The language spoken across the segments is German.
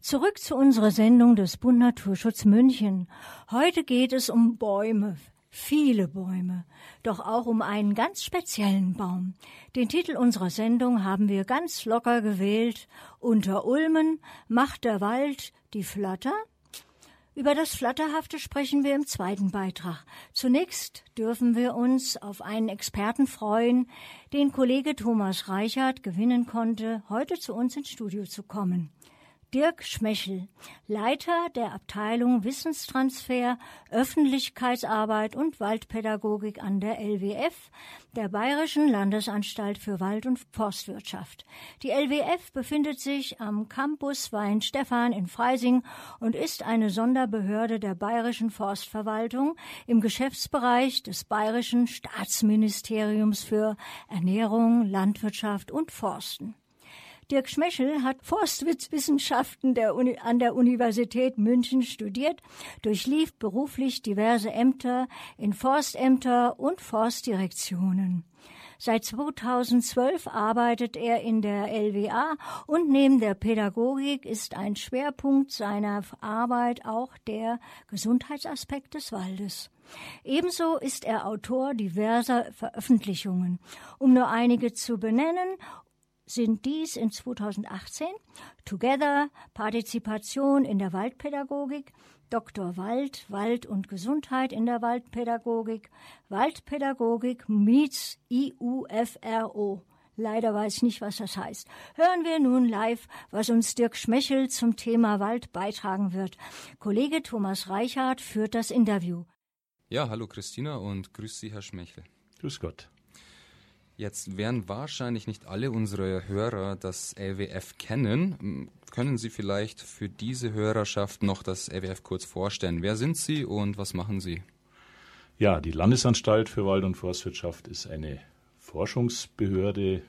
Zurück zu unserer Sendung des Bund Naturschutz München. Heute geht es um Bäume, viele Bäume, doch auch um einen ganz speziellen Baum. Den Titel unserer Sendung haben wir ganz locker gewählt. Unter Ulmen macht der Wald die Flatter über das Flatterhafte sprechen wir im zweiten Beitrag. Zunächst dürfen wir uns auf einen Experten freuen, den Kollege Thomas Reichert gewinnen konnte, heute zu uns ins Studio zu kommen. Dirk Schmechel, Leiter der Abteilung Wissenstransfer, Öffentlichkeitsarbeit und Waldpädagogik an der LWF, der Bayerischen Landesanstalt für Wald- und Forstwirtschaft. Die LWF befindet sich am Campus Weinstefan in Freising und ist eine Sonderbehörde der Bayerischen Forstverwaltung im Geschäftsbereich des Bayerischen Staatsministeriums für Ernährung, Landwirtschaft und Forsten. Dirk Schmechel hat Forstwissenschaften der Uni, an der Universität München studiert, durchlief beruflich diverse Ämter in Forstämter und Forstdirektionen. Seit 2012 arbeitet er in der LWA und neben der Pädagogik ist ein Schwerpunkt seiner Arbeit auch der Gesundheitsaspekt des Waldes. Ebenso ist er Autor diverser Veröffentlichungen. Um nur einige zu benennen, sind dies in 2018 Together Partizipation in der Waldpädagogik, Dr. Wald, Wald und Gesundheit in der Waldpädagogik, Waldpädagogik meets IUFRO. Leider weiß ich nicht, was das heißt. Hören wir nun live, was uns Dirk Schmechel zum Thema Wald beitragen wird. Kollege Thomas Reichhardt führt das Interview. Ja, hallo Christina und grüß Sie, Herr Schmechel. Grüß Gott. Jetzt werden wahrscheinlich nicht alle unsere Hörer das LWF kennen. Können Sie vielleicht für diese Hörerschaft noch das LWF kurz vorstellen? Wer sind Sie und was machen Sie? Ja, die Landesanstalt für Wald- und Forstwirtschaft ist eine Forschungsbehörde äh,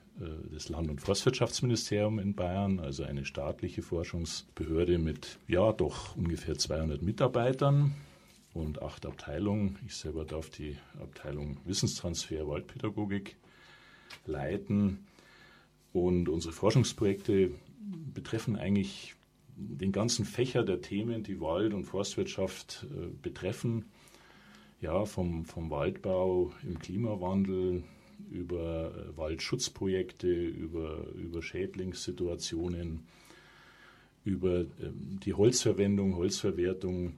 des Land- und Forstwirtschaftsministeriums in Bayern, also eine staatliche Forschungsbehörde mit ja doch ungefähr 200 Mitarbeitern und acht Abteilungen. Ich selber darf die Abteilung Wissenstransfer Waldpädagogik leiten. Und unsere Forschungsprojekte betreffen eigentlich den ganzen Fächer der Themen, die Wald- und Forstwirtschaft äh, betreffen. Ja, vom, vom Waldbau im Klimawandel über äh, Waldschutzprojekte, über, über Schädlingssituationen, über ähm, die Holzverwendung, Holzverwertung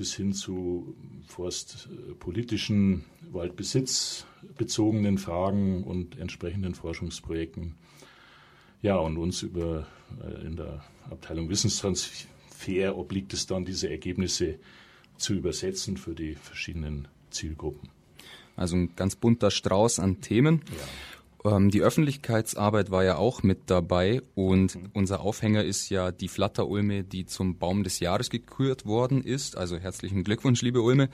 bis hin zu forstpolitischen, waldbesitzbezogenen Fragen und entsprechenden Forschungsprojekten. Ja, und uns über äh, in der Abteilung Wissenstransfer obliegt es dann, diese Ergebnisse zu übersetzen für die verschiedenen Zielgruppen. Also ein ganz bunter Strauß an Themen. Ja. Ähm, die Öffentlichkeitsarbeit war ja auch mit dabei und mhm. unser Aufhänger ist ja die Flatterulme, die zum Baum des Jahres gekürt worden ist. Also herzlichen Glückwunsch, liebe Ulme.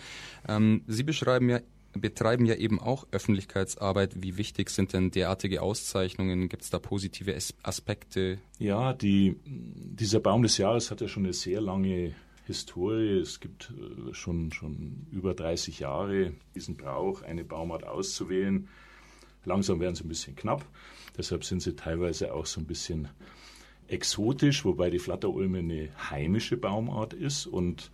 Ähm, Sie beschreiben ja betreiben ja eben auch Öffentlichkeitsarbeit. Wie wichtig sind denn derartige Auszeichnungen? Gibt es da positive Aspekte? Ja, die, dieser Baum des Jahres hat ja schon eine sehr lange Historie. Es gibt äh, schon, schon über 30 Jahre diesen Brauch, eine Baumart auszuwählen. Langsam werden sie ein bisschen knapp. Deshalb sind sie teilweise auch so ein bisschen exotisch, wobei die Flatterulme eine heimische Baumart ist. Und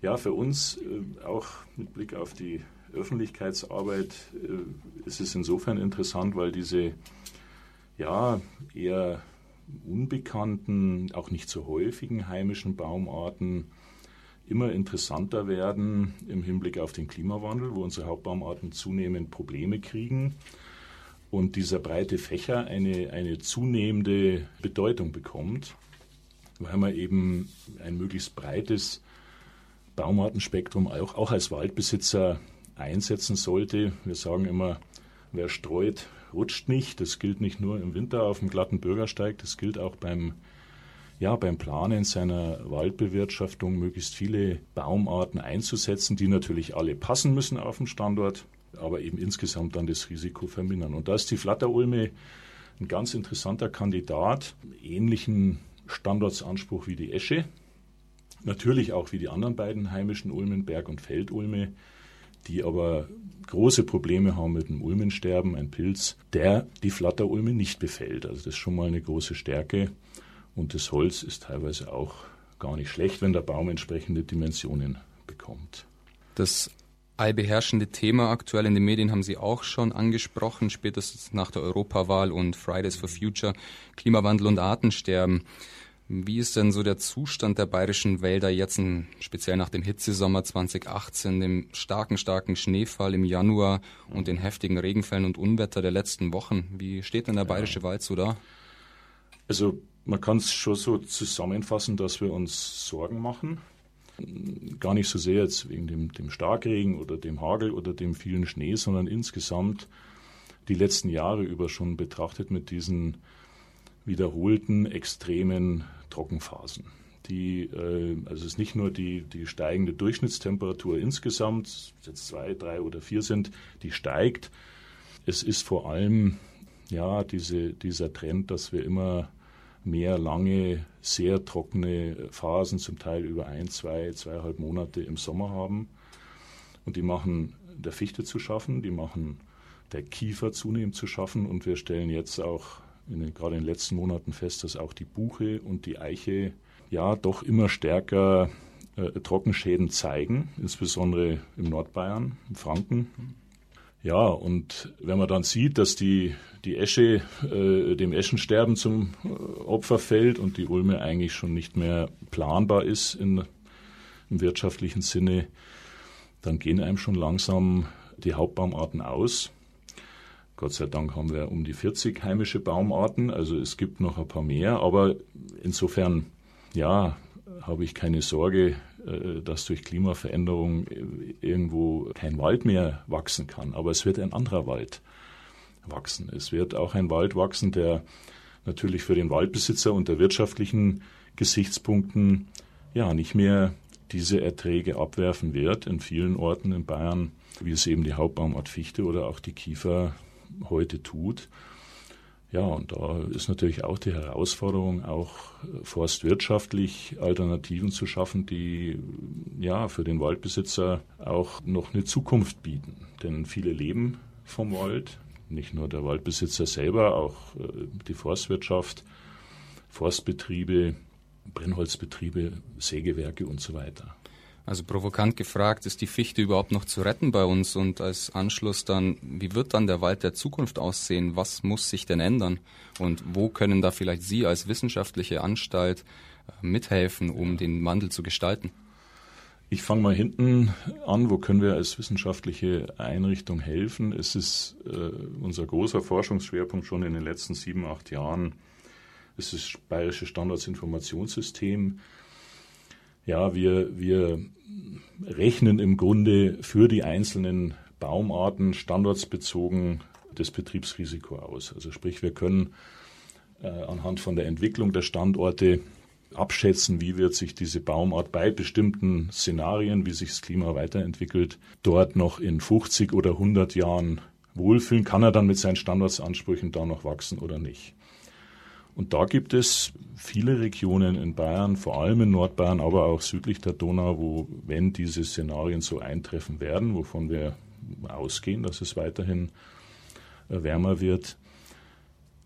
ja, für uns äh, auch mit Blick auf die Öffentlichkeitsarbeit äh, ist es insofern interessant, weil diese ja eher unbekannten, auch nicht so häufigen heimischen Baumarten immer interessanter werden im Hinblick auf den Klimawandel, wo unsere Hauptbaumarten zunehmend Probleme kriegen und dieser breite Fächer eine, eine zunehmende Bedeutung bekommt, weil man eben ein möglichst breites Baumartenspektrum auch, auch als Waldbesitzer einsetzen sollte. Wir sagen immer, wer streut, rutscht nicht. Das gilt nicht nur im Winter auf dem glatten Bürgersteig, das gilt auch beim, ja, beim Planen seiner Waldbewirtschaftung, möglichst viele Baumarten einzusetzen, die natürlich alle passen müssen auf dem Standort aber eben insgesamt dann das Risiko vermindern. Und da ist die Flatterulme ein ganz interessanter Kandidat, ähnlichen Standortsanspruch wie die Esche, natürlich auch wie die anderen beiden heimischen Ulmen, Berg- und Feldulme, die aber große Probleme haben mit dem Ulmensterben, ein Pilz, der die Flatterulme nicht befällt. Also das ist schon mal eine große Stärke. Und das Holz ist teilweise auch gar nicht schlecht, wenn der Baum entsprechende Dimensionen bekommt. Das allbeherrschende Thema aktuell in den Medien haben Sie auch schon angesprochen, spätestens nach der Europawahl und Fridays for Future, Klimawandel und Artensterben. Wie ist denn so der Zustand der bayerischen Wälder jetzt, speziell nach dem Hitzesommer 2018, dem starken, starken Schneefall im Januar und den heftigen Regenfällen und Unwetter der letzten Wochen? Wie steht denn der bayerische ja. Wald so da? Also man kann es schon so zusammenfassen, dass wir uns Sorgen machen. Gar nicht so sehr jetzt wegen dem, dem Starkregen oder dem Hagel oder dem vielen Schnee, sondern insgesamt die letzten Jahre über schon betrachtet mit diesen wiederholten extremen Trockenphasen. Die, äh, also es ist nicht nur die, die steigende Durchschnittstemperatur insgesamt, jetzt zwei, drei oder vier sind, die steigt. Es ist vor allem ja diese, dieser Trend, dass wir immer mehr lange, sehr trockene Phasen, zum Teil über ein, zwei, zweieinhalb Monate im Sommer haben. Und die machen der Fichte zu schaffen, die machen der Kiefer zunehmend zu schaffen. Und wir stellen jetzt auch in den, gerade in den letzten Monaten fest, dass auch die Buche und die Eiche ja doch immer stärker äh, Trockenschäden zeigen, insbesondere im Nordbayern, im Franken. Ja, und wenn man dann sieht, dass die, die Esche äh, dem Eschensterben zum äh, Opfer fällt und die Ulme eigentlich schon nicht mehr planbar ist in, im wirtschaftlichen Sinne, dann gehen einem schon langsam die Hauptbaumarten aus. Gott sei Dank haben wir um die 40 heimische Baumarten, also es gibt noch ein paar mehr, aber insofern, ja, habe ich keine Sorge, dass durch Klimaveränderung irgendwo kein Wald mehr wachsen kann. Aber es wird ein anderer Wald wachsen. Es wird auch ein Wald wachsen, der natürlich für den Waldbesitzer unter wirtschaftlichen Gesichtspunkten ja nicht mehr diese Erträge abwerfen wird in vielen Orten in Bayern, wie es eben die Hauptbaumart Fichte oder auch die Kiefer heute tut. Ja, und da ist natürlich auch die Herausforderung, auch forstwirtschaftlich Alternativen zu schaffen, die ja für den Waldbesitzer auch noch eine Zukunft bieten. Denn viele leben vom Wald, nicht nur der Waldbesitzer selber, auch äh, die Forstwirtschaft, Forstbetriebe, Brennholzbetriebe, Sägewerke und so weiter. Also provokant gefragt, ist die Fichte überhaupt noch zu retten bei uns? Und als Anschluss dann, wie wird dann der Wald der Zukunft aussehen? Was muss sich denn ändern? Und wo können da vielleicht Sie als wissenschaftliche Anstalt äh, mithelfen, um den Wandel zu gestalten? Ich fange mal hinten an, wo können wir als wissenschaftliche Einrichtung helfen? Es ist äh, unser großer Forschungsschwerpunkt schon in den letzten sieben, acht Jahren. Es ist das Bayerische Standardsinformationssystem ja, wir, wir rechnen im Grunde für die einzelnen Baumarten standortsbezogen das Betriebsrisiko aus. Also sprich, wir können äh, anhand von der Entwicklung der Standorte abschätzen, wie wird sich diese Baumart bei bestimmten Szenarien, wie sich das Klima weiterentwickelt, dort noch in 50 oder 100 Jahren wohlfühlen. Kann er dann mit seinen Standardsansprüchen da noch wachsen oder nicht? Und da gibt es viele Regionen in Bayern, vor allem in Nordbayern, aber auch südlich der Donau, wo, wenn diese Szenarien so eintreffen werden, wovon wir ausgehen, dass es weiterhin äh, wärmer wird,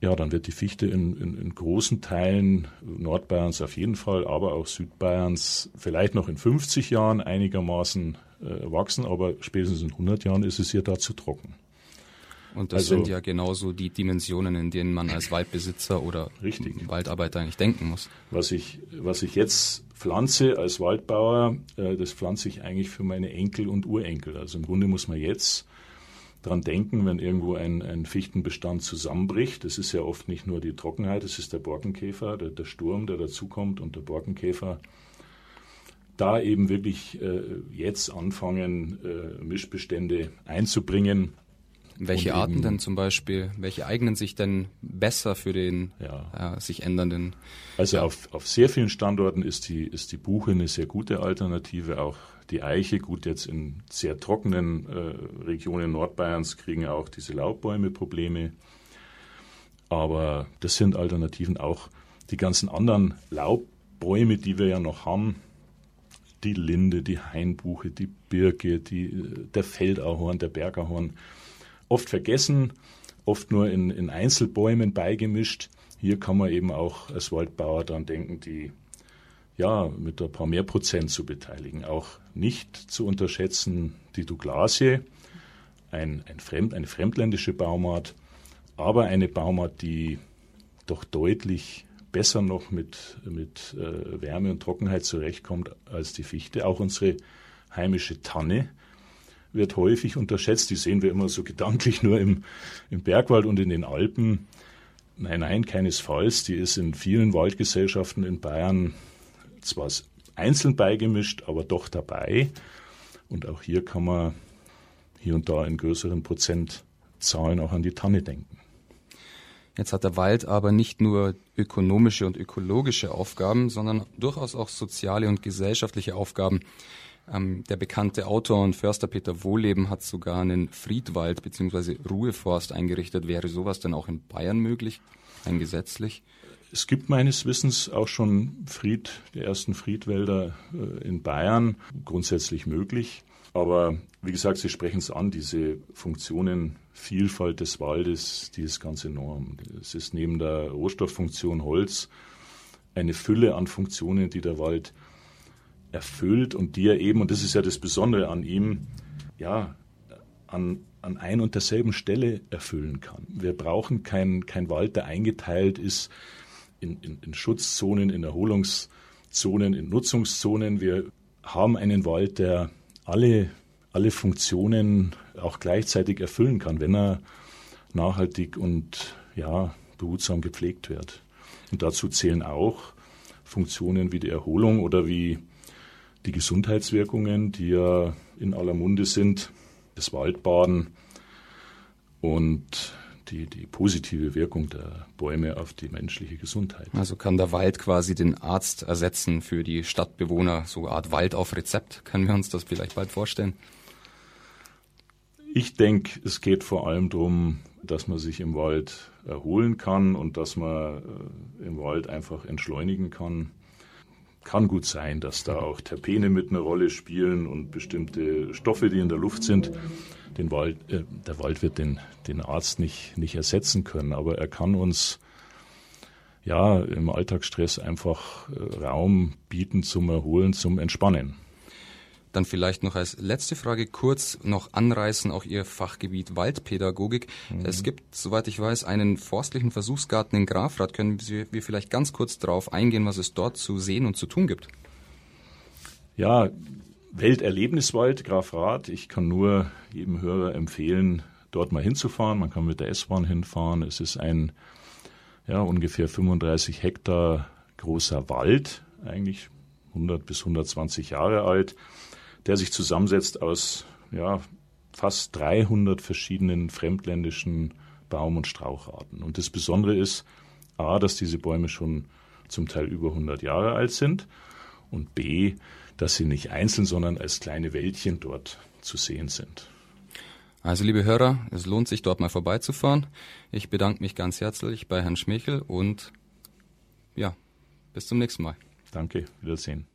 ja, dann wird die Fichte in, in, in, großen Teilen Nordbayerns auf jeden Fall, aber auch Südbayerns vielleicht noch in 50 Jahren einigermaßen äh, wachsen, aber spätestens in 100 Jahren ist es hier da zu trocken. Und das also, sind ja genauso die Dimensionen, in denen man als Waldbesitzer oder richtig. Waldarbeiter eigentlich denken muss. Was ich, was ich jetzt pflanze als Waldbauer, äh, das pflanze ich eigentlich für meine Enkel und Urenkel. Also im Grunde muss man jetzt dran denken, wenn irgendwo ein, ein Fichtenbestand zusammenbricht. Das ist ja oft nicht nur die Trockenheit, es ist der Borkenkäfer, der, der Sturm, der dazukommt und der Borkenkäfer da eben wirklich äh, jetzt anfangen, äh, Mischbestände einzubringen, welche Arten denn zum Beispiel? Welche eignen sich denn besser für den ja. äh, sich ändernden? Also ja. auf, auf sehr vielen Standorten ist die, ist die Buche eine sehr gute Alternative. Auch die Eiche, gut, jetzt in sehr trockenen äh, Regionen Nordbayerns kriegen auch diese Laubbäume Probleme. Aber das sind Alternativen auch. Die ganzen anderen Laubbäume, die wir ja noch haben, die Linde, die Hainbuche, die Birke, die, äh, der Feldahorn, der Bergahorn, oft vergessen, oft nur in, in Einzelbäumen beigemischt. Hier kann man eben auch als Waldbauer daran denken, die ja, mit ein paar mehr Prozent zu beteiligen. Auch nicht zu unterschätzen die Douglasie, ein, ein Fremd, eine fremdländische Baumart, aber eine Baumart, die doch deutlich besser noch mit, mit äh, Wärme und Trockenheit zurechtkommt als die Fichte. Auch unsere heimische Tanne wird häufig unterschätzt. Die sehen wir immer so gedanklich nur im, im Bergwald und in den Alpen. Nein, nein, keinesfalls. Die ist in vielen Waldgesellschaften in Bayern zwar einzeln beigemischt, aber doch dabei. Und auch hier kann man hier und da in größeren Prozentzahlen auch an die Tanne denken. Jetzt hat der Wald aber nicht nur ökonomische und ökologische Aufgaben, sondern durchaus auch soziale und gesellschaftliche Aufgaben. Ähm, der bekannte Autor und Förster Peter Wohleben hat sogar einen Friedwald bzw. Ruheforst eingerichtet. Wäre sowas denn auch in Bayern möglich, ein gesetzlich? Es gibt meines Wissens auch schon Fried, die ersten Friedwälder äh, in Bayern, grundsätzlich möglich. Aber wie gesagt, Sie sprechen es an, diese Funktionen, Vielfalt des Waldes, die ist ganz enorm. Es ist neben der Rohstofffunktion Holz eine Fülle an Funktionen, die der Wald erfüllt und die er eben, und das ist ja das Besondere an ihm, ja, an, an ein und derselben Stelle erfüllen kann. Wir brauchen keinen kein Wald, der eingeteilt ist in, in, in Schutzzonen, in Erholungszonen, in Nutzungszonen. Wir haben einen Wald, der alle, alle Funktionen auch gleichzeitig erfüllen kann, wenn er nachhaltig und ja, behutsam gepflegt wird. Und dazu zählen auch Funktionen wie die Erholung oder wie die Gesundheitswirkungen, die ja in aller Munde sind, das Waldbaden und die, die positive Wirkung der Bäume auf die menschliche Gesundheit. Also kann der Wald quasi den Arzt ersetzen für die Stadtbewohner, so eine Art Wald auf Rezept. Können wir uns das vielleicht bald vorstellen? Ich denke, es geht vor allem darum, dass man sich im Wald erholen kann und dass man äh, im Wald einfach entschleunigen kann. Kann gut sein, dass da auch Terpene mit einer Rolle spielen und bestimmte Stoffe, die in der Luft sind den Wald, äh, der Wald wird den, den Arzt nicht, nicht ersetzen können, aber er kann uns ja im Alltagsstress einfach äh, Raum bieten zum Erholen, zum Entspannen. Dann vielleicht noch als letzte Frage kurz noch anreißen, auch Ihr Fachgebiet Waldpädagogik. Mhm. Es gibt, soweit ich weiß, einen forstlichen Versuchsgarten in Grafrath. Können Sie, wir vielleicht ganz kurz darauf eingehen, was es dort zu sehen und zu tun gibt? Ja, Welterlebniswald Grafrath. Ich kann nur jedem Hörer empfehlen, dort mal hinzufahren. Man kann mit der S-Bahn hinfahren. Es ist ein ja, ungefähr 35 Hektar großer Wald, eigentlich 100 bis 120 Jahre alt, der sich zusammensetzt aus ja, fast 300 verschiedenen fremdländischen Baum- und Straucharten. Und das Besondere ist, a, dass diese Bäume schon zum Teil über 100 Jahre alt sind und b, dass sie nicht einzeln, sondern als kleine Wäldchen dort zu sehen sind. Also liebe Hörer, es lohnt sich dort mal vorbeizufahren. Ich bedanke mich ganz herzlich bei Herrn Schmechel und ja, bis zum nächsten Mal. Danke, Wiedersehen.